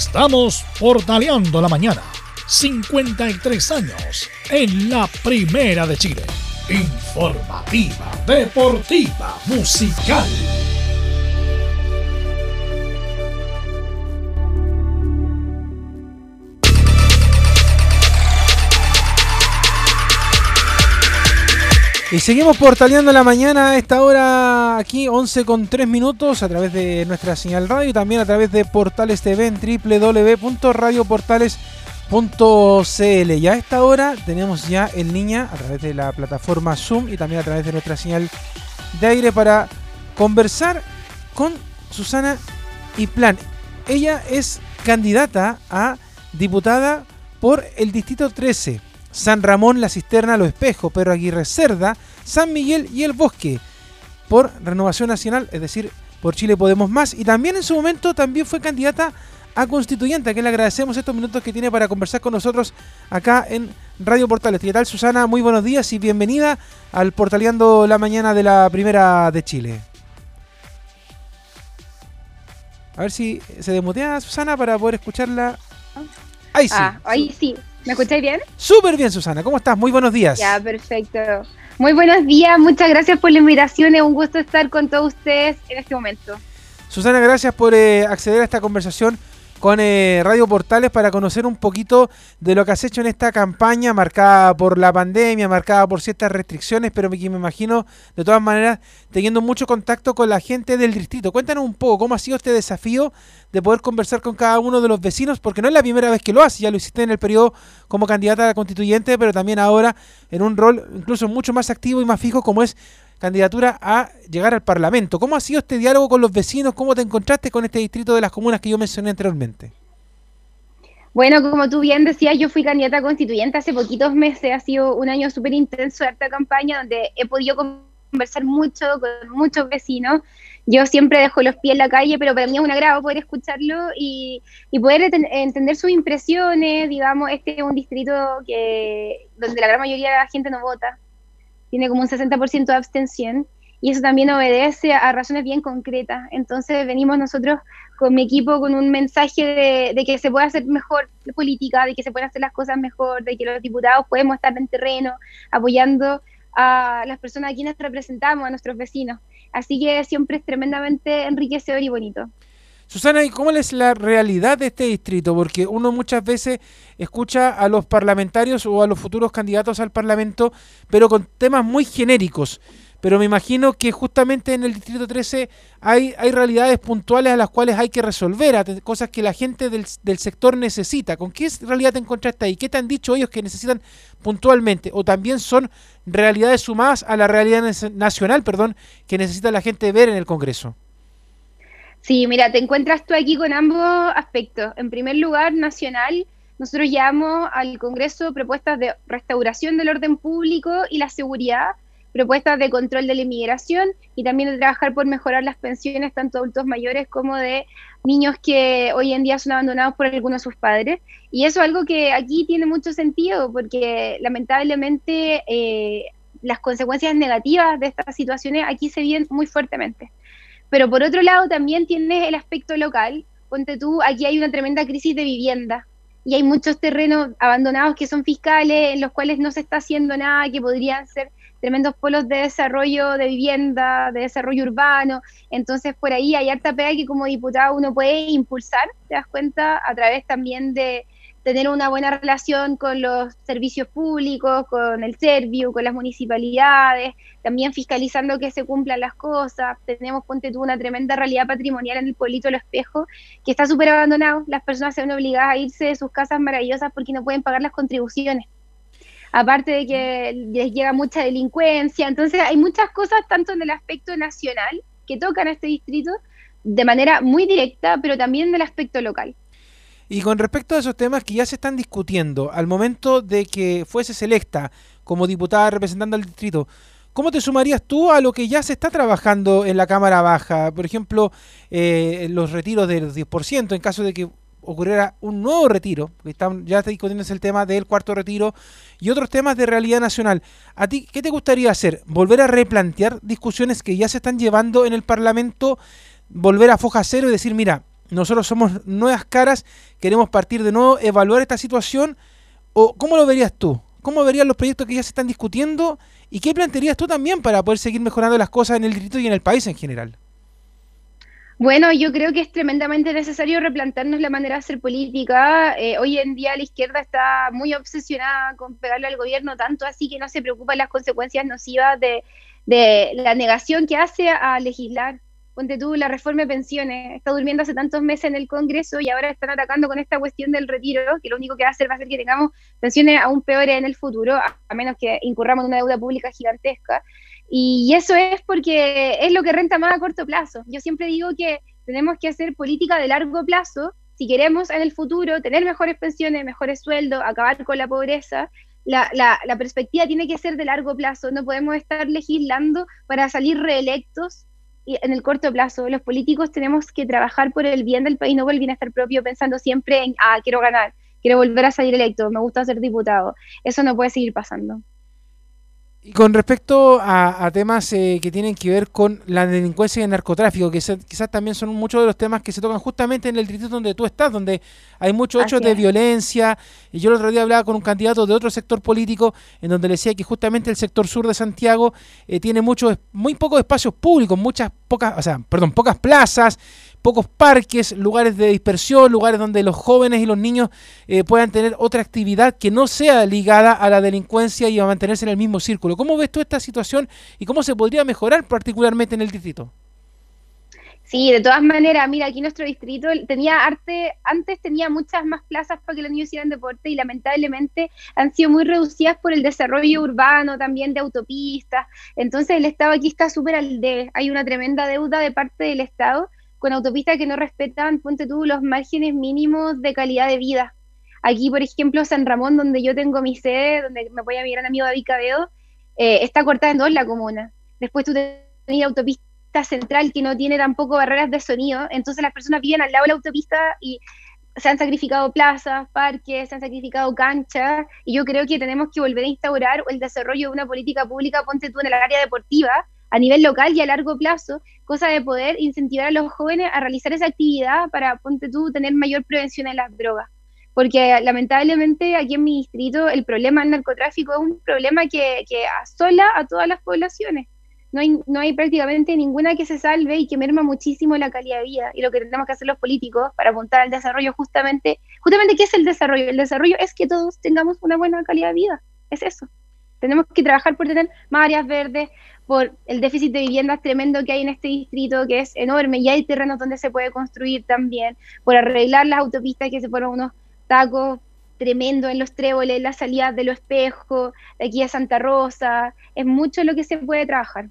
Estamos portaleando la mañana. 53 años en la Primera de Chile. Informativa, deportiva, musical. Y seguimos portaleando la mañana a esta hora aquí, 11 con 3 minutos, a través de nuestra señal radio y también a través de Portales TV en www.radioportales.cl. Y a esta hora tenemos ya en línea a través de la plataforma Zoom y también a través de nuestra señal de aire para conversar con Susana y Plan. Ella es candidata a diputada por el Distrito 13 San Ramón, La Cisterna, Los Espejos, Pedro Aguirre Cerda, San Miguel y El Bosque, por Renovación Nacional, es decir, por Chile Podemos Más. Y también en su momento también fue candidata a constituyente, a quien le agradecemos estos minutos que tiene para conversar con nosotros acá en Radio Portales. ¿Qué tal, Susana? Muy buenos días y bienvenida al Portaleando la Mañana de la Primera de Chile. A ver si se desmutea Susana para poder escucharla. Ahí sí. Ah, ahí sí. ¿Me escucháis bien? Súper bien, Susana. ¿Cómo estás? Muy buenos días. Ya, perfecto. Muy buenos días. Muchas gracias por la invitación. Es un gusto estar con todos ustedes en este momento. Susana, gracias por eh, acceder a esta conversación con eh, Radio Portales para conocer un poquito de lo que has hecho en esta campaña marcada por la pandemia, marcada por ciertas restricciones, pero que me imagino de todas maneras teniendo mucho contacto con la gente del distrito. Cuéntanos un poco cómo ha sido este desafío de poder conversar con cada uno de los vecinos, porque no es la primera vez que lo haces, ya lo hiciste en el periodo como candidata a constituyente, pero también ahora en un rol incluso mucho más activo y más fijo como es candidatura a llegar al Parlamento. ¿Cómo ha sido este diálogo con los vecinos? ¿Cómo te encontraste con este distrito de las comunas que yo mencioné anteriormente? Bueno, como tú bien decías, yo fui candidata constituyente hace poquitos meses, ha sido un año súper intenso de esta campaña donde he podido conversar mucho con muchos vecinos. Yo siempre dejo los pies en la calle, pero para mí es un agrado poder escucharlo y, y poder entender sus impresiones. Digamos, este es un distrito que donde la gran mayoría de la gente no vota tiene como un 60% de abstención y eso también obedece a razones bien concretas. Entonces venimos nosotros con mi equipo con un mensaje de, que se puede hacer mejor política, de que se pueden hacer las cosas mejor, de que los diputados podemos estar en terreno apoyando a las personas a quienes representamos, a nuestros vecinos. Así que siempre es tremendamente enriquecedor y bonito. Susana, ¿y cómo es la realidad de este distrito? Porque uno muchas veces escucha a los parlamentarios o a los futuros candidatos al Parlamento, pero con temas muy genéricos. Pero me imagino que justamente en el Distrito 13 hay, hay realidades puntuales a las cuales hay que resolver, cosas que la gente del, del sector necesita. ¿Con qué realidad te encontraste ahí? ¿Qué te han dicho ellos que necesitan puntualmente? ¿O también son realidades sumadas a la realidad nacional perdón, que necesita la gente ver en el Congreso? Sí, mira, te encuentras tú aquí con ambos aspectos. En primer lugar, nacional, nosotros llevamos al Congreso propuestas de restauración del orden público y la seguridad, propuestas de control de la inmigración y también de trabajar por mejorar las pensiones tanto de adultos mayores como de niños que hoy en día son abandonados por algunos de sus padres. Y eso es algo que aquí tiene mucho sentido porque lamentablemente eh, las consecuencias negativas de estas situaciones aquí se viven muy fuertemente. Pero por otro lado también tienes el aspecto local. Ponte tú, aquí hay una tremenda crisis de vivienda y hay muchos terrenos abandonados que son fiscales, en los cuales no se está haciendo nada, que podrían ser tremendos polos de desarrollo de vivienda, de desarrollo urbano. Entonces, por ahí hay harta pega que como diputado uno puede impulsar, te das cuenta, a través también de, tener una buena relación con los servicios públicos, con el Serviu, con las municipalidades, también fiscalizando que se cumplan las cosas. Tenemos, ponte tú, una tremenda realidad patrimonial en el pueblito Los Espejo, que está súper abandonado. Las personas se ven obligadas a irse de sus casas maravillosas porque no pueden pagar las contribuciones. Aparte de que les llega mucha delincuencia. Entonces, hay muchas cosas, tanto en el aspecto nacional, que tocan a este distrito, de manera muy directa, pero también del aspecto local. Y con respecto a esos temas que ya se están discutiendo, al momento de que fuese electa como diputada representando al distrito, ¿cómo te sumarías tú a lo que ya se está trabajando en la Cámara Baja? Por ejemplo, eh, los retiros del 10%, en caso de que ocurriera un nuevo retiro, porque están, ya está discutiéndose el tema del cuarto retiro y otros temas de realidad nacional. ¿A ti qué te gustaría hacer? ¿Volver a replantear discusiones que ya se están llevando en el Parlamento? ¿Volver a foja cero y decir, mira, nosotros somos nuevas caras, queremos partir de nuevo, evaluar esta situación, o ¿cómo lo verías tú? ¿Cómo verías los proyectos que ya se están discutiendo? ¿Y qué plantearías tú también para poder seguir mejorando las cosas en el distrito y en el país en general? Bueno, yo creo que es tremendamente necesario replantarnos la manera de hacer política. Eh, hoy en día la izquierda está muy obsesionada con pegarle al gobierno, tanto así que no se preocupa las consecuencias nocivas de la negación que hace a legislar ponte tú, la reforma de pensiones, está durmiendo hace tantos meses en el Congreso y ahora están atacando con esta cuestión del retiro, que lo único que va a hacer va a ser que tengamos pensiones aún peores en el futuro, a menos que incurramos en una deuda pública gigantesca. Y eso es porque es lo que renta más a corto plazo. Yo siempre digo que tenemos que hacer política de largo plazo si queremos en el futuro tener mejores pensiones, mejores sueldos, acabar con la pobreza. La, la perspectiva tiene que ser de largo plazo. No podemos estar legislando para salir reelectos en el corto plazo. Los políticos tenemos que trabajar por el bien del país, no por el bienestar propio, pensando siempre en, ah, quiero ganar, quiero volver a salir electo, me gusta ser diputado. Eso no puede seguir pasando. Y con respecto a, temas eh, que tienen que ver con la delincuencia y el narcotráfico, que quizás también son muchos de los temas que se tocan justamente en el distrito donde tú estás, donde hay muchos hechos de violencia. Y yo el otro día hablaba con un candidato de otro sector político, en donde le decía que justamente el sector sur de Santiago eh, tiene muchos, muy pocos espacios públicos, muchas pocas, o sea, perdón, pocas plazas, pocos parques, lugares de dispersión, lugares donde los jóvenes y los niños eh, puedan tener otra actividad que no sea ligada a la delincuencia y a mantenerse en el mismo círculo. ¿Cómo ves tú esta situación y cómo se podría mejorar particularmente en el distrito? Sí, de todas maneras, mira, aquí nuestro distrito tenía arte, antes tenía muchas más plazas para que los niños hicieran deporte y lamentablemente han sido muy reducidas por el desarrollo urbano, también de autopistas. Entonces el Estado aquí está súper al de, hay una tremenda deuda de parte del Estado con autopistas que no respetan, ponte tú, los márgenes mínimos de calidad de vida. Aquí, por ejemplo, San Ramón, donde yo tengo mi sede, donde me voy a mi gran amigo David Cabeo, eh, está cortada en dos la comuna. Después tú tenés autopista central que no tiene tampoco barreras de sonido, entonces las personas viven al lado de la autopista y se han sacrificado plazas, parques, se han sacrificado canchas, y yo creo que tenemos que volver a instaurar el desarrollo de una política pública, ponte tú en el área deportiva, a nivel local y a largo plazo, cosa de poder incentivar a los jóvenes a realizar esa actividad para, ponte tú, tener mayor prevención en las drogas. Porque lamentablemente aquí en mi distrito el problema del narcotráfico es un problema que, que asola a todas las poblaciones. No hay, no hay prácticamente ninguna que se salve y que merma muchísimo la calidad de vida. Y lo que tenemos que hacer los políticos para apuntar al desarrollo justamente, justamente, ¿qué es el desarrollo? El desarrollo es que todos tengamos una buena calidad de vida. Es eso. Tenemos que trabajar por tener más áreas verdes, por el déficit de viviendas tremendo que hay en este distrito, que es enorme, y hay terrenos donde se puede construir también, por arreglar las autopistas que se fueron unos tacos tremendos en los tréboles, las salidas de los espejos, de aquí a Santa Rosa, es mucho lo que se puede trabajar.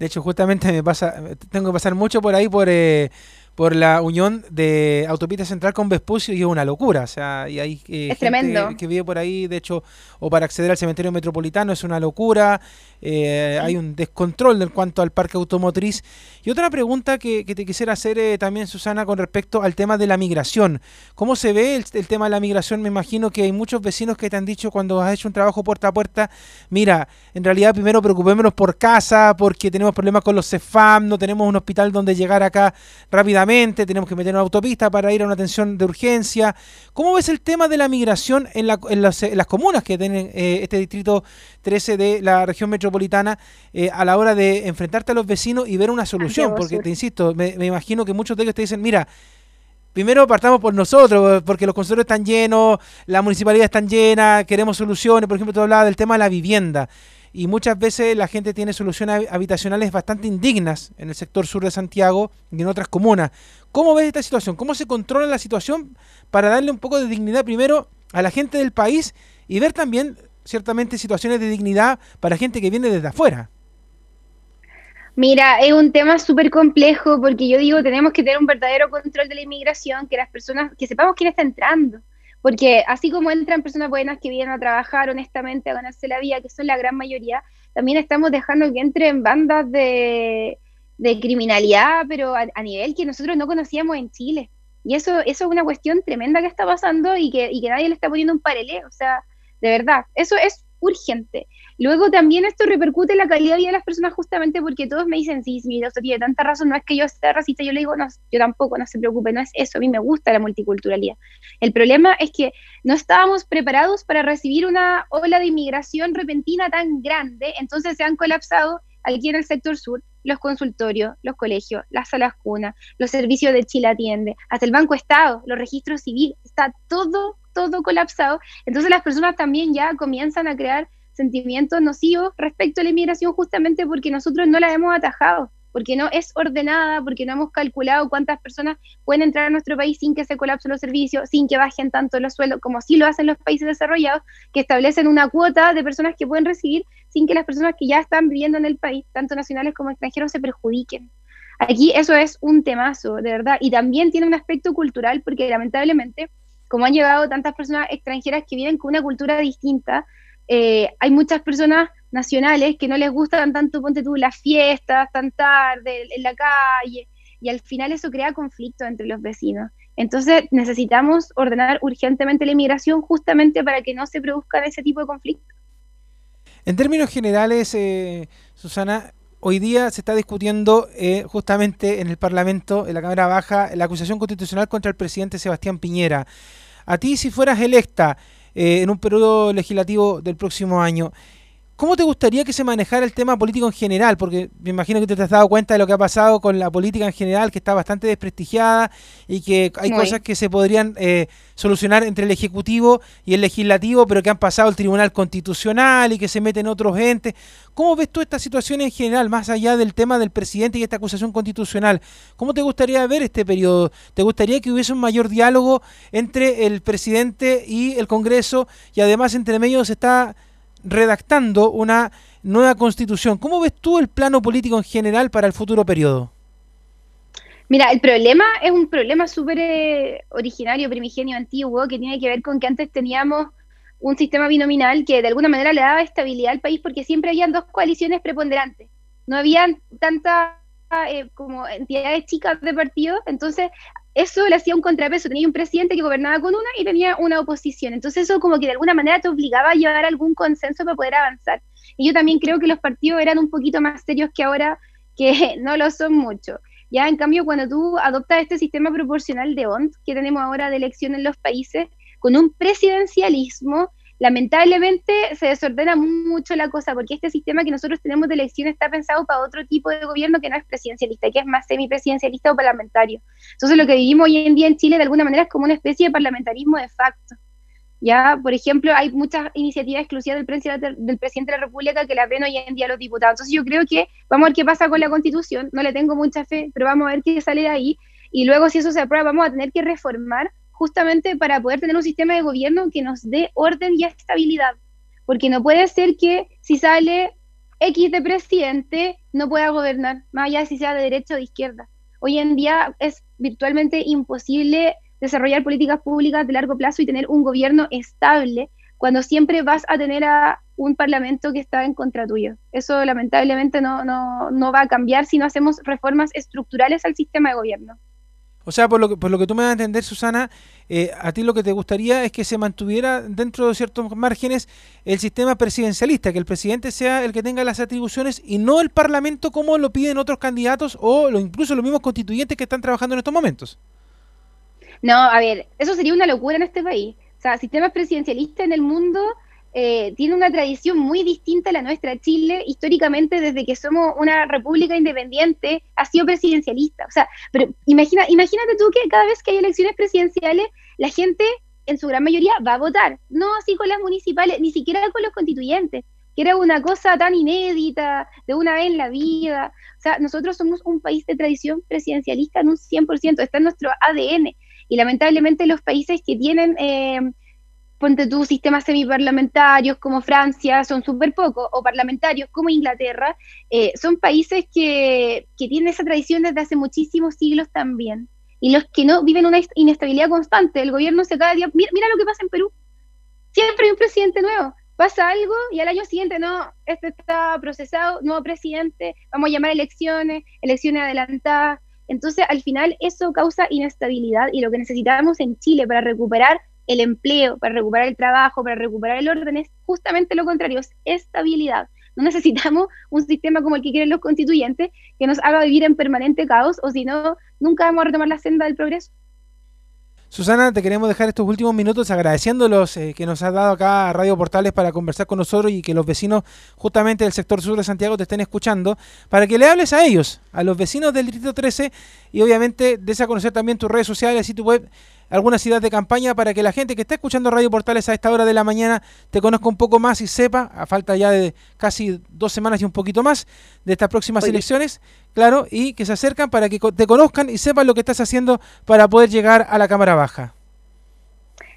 De hecho, justamente me pasa, tengo que pasar mucho por ahí por eh, por la unión de Autopista Central con Vespucio y es una locura. O sea, y hay eh, gente que vive por ahí, de hecho, o para acceder al cementerio metropolitano es una locura. Eh, hay un descontrol en cuanto al parque automotriz. Y otra pregunta que, te quisiera hacer eh, también, Susana, con respecto al tema de la migración. ¿Cómo se ve el, tema de la migración? Me imagino que hay muchos vecinos que te han dicho cuando has hecho un trabajo puerta a puerta, mira, en realidad primero preocupémonos por casa, porque tenemos problemas con los CEFAM, no tenemos un hospital donde llegar acá rápidamente, tenemos que meter una autopista para ir a una atención de urgencia. ¿Cómo ves el tema de la migración en, las, comunas que tienen eh, este distrito 13 de la región metropolitana? Metropolitana eh, a la hora de enfrentarte a los vecinos y ver una solución. Porque te insisto, me, imagino que muchos de ellos te dicen, mira, primero partamos por nosotros, porque los consultorios están llenos, la municipalidad está llena, queremos soluciones. Por ejemplo, tú hablabas del tema de la vivienda. Y muchas veces la gente tiene soluciones habitacionales bastante indignas en el sector sur de Santiago y en otras comunas. ¿Cómo ves esta situación? ¿Cómo se controla la situación para darle un poco de dignidad primero a la gente del país y ver también ciertamente situaciones de dignidad para gente que viene desde afuera. Mira, es un tema súper complejo porque yo digo, tenemos que tener un verdadero control de la inmigración, que las personas, que sepamos quién está entrando, porque así como entran personas buenas que vienen a trabajar honestamente, a ganarse la vida, que son la gran mayoría, también estamos dejando que entren bandas de, criminalidad, pero a, nivel que nosotros no conocíamos en Chile. Y eso, eso es una cuestión tremenda que está pasando y que, que nadie le está poniendo un paralelo. O sea, de verdad. Eso es urgente. Luego también esto repercute en la calidad de vida de las personas justamente porque todos me dicen, sí, mira, usted tiene tanta razón, no es que yo sea racista, yo le digo, no, yo tampoco, no se preocupe, no es eso, a mí me gusta la multiculturalidad. El problema es que no estábamos preparados para recibir una ola de inmigración repentina tan grande, entonces se han colapsado aquí en el sector sur los consultorios, los colegios, las salas cunas, los servicios de Chile Atiende, hasta el Banco Estado, los registros civiles, está todo, todo colapsado. Entonces las personas también ya comienzan a crear sentimientos nocivos respecto a la inmigración justamente porque nosotros no la hemos atajado, porque no es ordenada, porque no hemos calculado cuántas personas pueden entrar a nuestro país sin que se colapsen los servicios, sin que bajen tanto los sueldos, como sí lo hacen los países desarrollados, que establecen una cuota de personas que pueden recibir sin que las personas que ya están viviendo en el país, tanto nacionales como extranjeros, se perjudiquen. Aquí eso es un temazo, de verdad, y también tiene un aspecto cultural, porque lamentablemente, como han llegado tantas personas extranjeras que vienen con una cultura distinta, eh, hay muchas personas nacionales que no les gustan tanto, ponte tú, las fiestas tan tarde, en la calle, y al final eso crea conflicto entre los vecinos. Entonces necesitamos ordenar urgentemente la inmigración justamente para que no se produzcan ese tipo de conflictos. En términos generales, eh, Susana, hoy día se está discutiendo eh, justamente en el Parlamento, en la Cámara Baja, la acusación constitucional contra el presidente Sebastián Piñera. A ti, si fueras electa, eh, en un periodo legislativo del próximo año. ¿Cómo te gustaría que se manejara el tema político en general? Porque me imagino que te has dado cuenta de lo que ha pasado con la política en general, que está bastante desprestigiada y que hay cosas que se podrían eh, solucionar entre el Ejecutivo y el Legislativo, pero que han pasado al Tribunal Constitucional y que se meten otros entes. ¿Cómo ves tú esta situación en general, más allá del tema del presidente y esta acusación constitucional? ¿Cómo te gustaría ver este periodo? ¿Te gustaría que hubiese un mayor diálogo entre el presidente y el Congreso y además entre medio se está redactando una nueva constitución. ¿Cómo ves tú el plano político en general para el futuro periodo? Mira, el problema es un problema súper eh, originario, primigenio, antiguo, que tiene que ver con que antes teníamos un sistema binominal que de alguna manera le daba estabilidad al país porque siempre habían dos coaliciones preponderantes. No habían tantas eh, como entidades chicas de partido, entonces eso le hacía un contrapeso, tenía un presidente que gobernaba con una y tenía una oposición, entonces eso como que de alguna manera te obligaba a llevar algún consenso para poder avanzar. Y yo también creo que los partidos eran un poquito más serios que ahora, que no lo son mucho. Ya en cambio, cuando tú adoptas este sistema proporcional de ONT que tenemos ahora de elección en los países, con un presidencialismo, lamentablemente se desordena mucho la cosa, porque este sistema que nosotros tenemos de elección está pensado para otro tipo de gobierno que no es presidencialista, que es más semipresidencialista o parlamentario. Entonces lo que vivimos hoy en día en Chile de alguna manera es como una especie de parlamentarismo de facto. Ya, por ejemplo, hay muchas iniciativas exclusivas del del presidente de la República que las ven hoy en día los diputados. Entonces yo creo que vamos a ver qué pasa con la constitución, no le tengo mucha fe, pero vamos a ver qué sale de ahí. Y luego si eso se aprueba, vamos a tener que reformar justamente para poder tener un sistema de gobierno que nos dé orden y estabilidad. Porque no puede ser que si sale X de presidente no pueda gobernar, más allá de si sea de derecha o de izquierda. Hoy en día es virtualmente imposible desarrollar políticas públicas de largo plazo y tener un gobierno estable cuando siempre vas a tener a un parlamento que está en contra tuyo. Eso lamentablemente no, no, no va a cambiar si no hacemos reformas estructurales al sistema de gobierno. O sea, por lo que, por lo que tú me vas a entender, Susana, eh, a ti lo que te gustaría es que se mantuviera dentro de ciertos márgenes el sistema presidencialista, que el presidente sea el que tenga las atribuciones y no el Parlamento como lo piden otros candidatos o lo, incluso los mismos constituyentes que están trabajando en estos momentos. No, a ver, eso sería una locura en este país. O sea, sistemas presidencialistas en el mundo eh, tiene una tradición muy distinta a la nuestra. Chile, históricamente, desde que somos una república independiente, ha sido presidencialista. O sea, pero imagina, imagínate tú que cada vez que hay elecciones presidenciales, la gente, en su gran mayoría, va a votar. No así con las municipales, ni siquiera con los constituyentes, que era una cosa tan inédita, de una vez en la vida. O sea, nosotros somos un país de tradición presidencialista en un 100%, está en nuestro ADN. Y lamentablemente los países que tienen... Eh, ponte tú, sistemas semiparlamentarios como Francia son súper pocos, o parlamentarios como Inglaterra, eh, son países que, tienen esa tradición desde hace muchísimos siglos también. Y los que no viven una inestabilidad constante, el gobierno se cada día, mira, mira lo que pasa en Perú, siempre hay un presidente nuevo, pasa algo y al año siguiente no, este está procesado, nuevo presidente, vamos a llamar elecciones, elecciones adelantadas. Entonces, al final, eso causa inestabilidad y lo que necesitamos en Chile para recuperar el empleo, para recuperar el trabajo, para recuperar el orden, es justamente lo contrario, es estabilidad. No necesitamos un sistema como el que quieren los constituyentes que nos haga vivir en permanente caos o si no, nunca vamos a retomar la senda del progreso. Susana, te queremos dejar estos últimos minutos agradeciéndolos eh, que nos has dado acá a Radio Portales para conversar con nosotros y que los vecinos justamente del sector sur de Santiago te estén escuchando, para que le hables a ellos, a los vecinos del Distrito 13 y obviamente des a conocer también tus redes sociales y tu web alguna ciudad de campaña para que la gente que está escuchando Radio Portales a esta hora de la mañana te conozca un poco más y sepa, a falta ya de casi dos semanas y un poquito más de estas próximas elecciones, claro, y que se acercan para que te conozcan y sepan lo que estás haciendo para poder llegar a la Cámara Baja.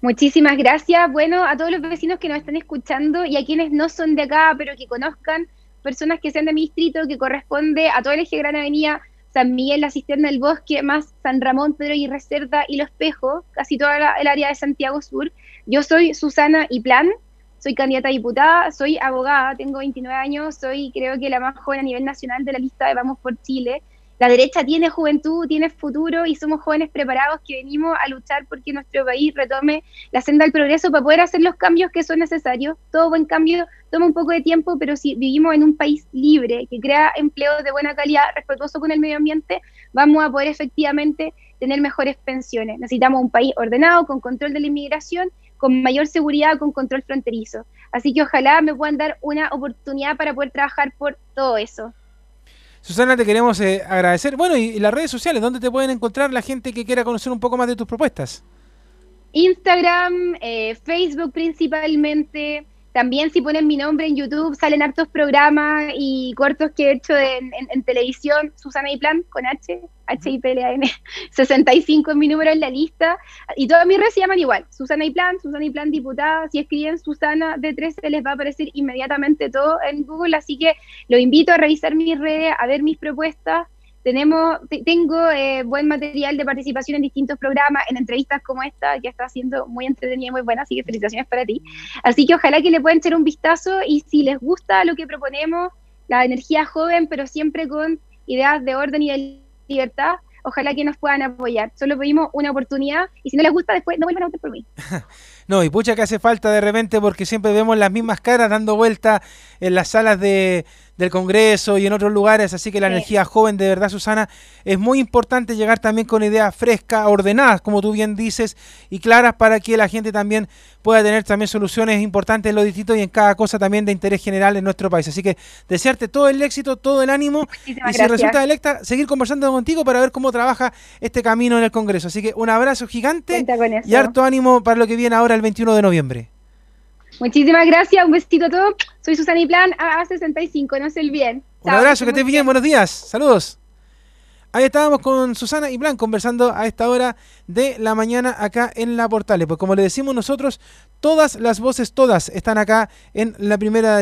Muchísimas gracias. Bueno, a todos los vecinos que nos están escuchando y a quienes no son de acá, pero que conozcan personas que sean de mi distrito, que corresponde a todo el eje Gran Avenida San Miguel, la Cisterna del Bosque, más San Ramón, Pedro y Reserva y Los Pejos, casi toda el área de Santiago Sur. Yo soy Susana Plan, soy candidata a diputada, soy abogada, tengo 29 años, soy creo que la más joven a nivel nacional de la lista de Vamos por Chile la derecha tiene juventud, tiene futuro y somos jóvenes preparados que venimos a luchar porque nuestro país retome la senda del progreso para poder hacer los cambios que son necesarios. Todo buen cambio toma un poco de tiempo, pero si vivimos en un país libre, que crea empleos de buena calidad, respetuoso con el medio ambiente, vamos a poder efectivamente tener mejores pensiones. Necesitamos un país ordenado, con control de la inmigración, con mayor seguridad, con control fronterizo. Así que ojalá me puedan dar una oportunidad para poder trabajar por todo eso. Susana, te queremos eh, agradecer. Bueno, y, las redes sociales, ¿dónde te pueden encontrar la gente que quiera conocer un poco más de tus propuestas? Instagram, eh, Facebook principalmente, también si ponen mi nombre en YouTube salen hartos programas y cortos que he hecho en, televisión, Susana y Plan con H, H I P L A N, 65 es mi número en la lista. Y todas mis redes se llaman igual, Susana y Plan, Susana y Plan diputada, si escriben Susana de 13 les va a aparecer inmediatamente todo en Google, así que los invito a revisar mis redes, a ver mis propuestas tenemos, tengo eh, buen material de participación en distintos programas, en entrevistas como esta, que está siendo muy entretenida y muy buena, así que felicitaciones para ti. Así que ojalá que le puedan echar un vistazo y si les gusta lo que proponemos, la energía joven, pero siempre con ideas de orden y de libertad, ojalá que nos puedan apoyar. Solo pedimos una oportunidad y si no les gusta después no vuelvan a votar por mí. no, y pucha que hace falta de repente porque siempre vemos las mismas caras dando vuelta en las salas de del Congreso y en otros lugares, así que la energía joven de verdad, Susana, es muy importante llegar también con ideas frescas, ordenadas, como tú bien dices, y claras para que la gente también pueda tener también soluciones importantes en los distintos y en cada cosa también de interés general en nuestro país. Así que desearte todo el éxito, todo el ánimo y si resulta electa, seguir conversando contigo para ver cómo trabaja este camino en el Congreso. Así que un abrazo gigante y harto ánimo para lo que viene ahora el 21 de noviembre. Muchísimas gracias, un besito a todos. Soy Susana y Plan A65, no se olviden. Un abrazo, que estés bien, buenos días, saludos. Ahí estábamos con Susana y Plan conversando a esta hora de la mañana acá en la Portales. Pues como le decimos nosotros, todas las voces, todas están acá en la primera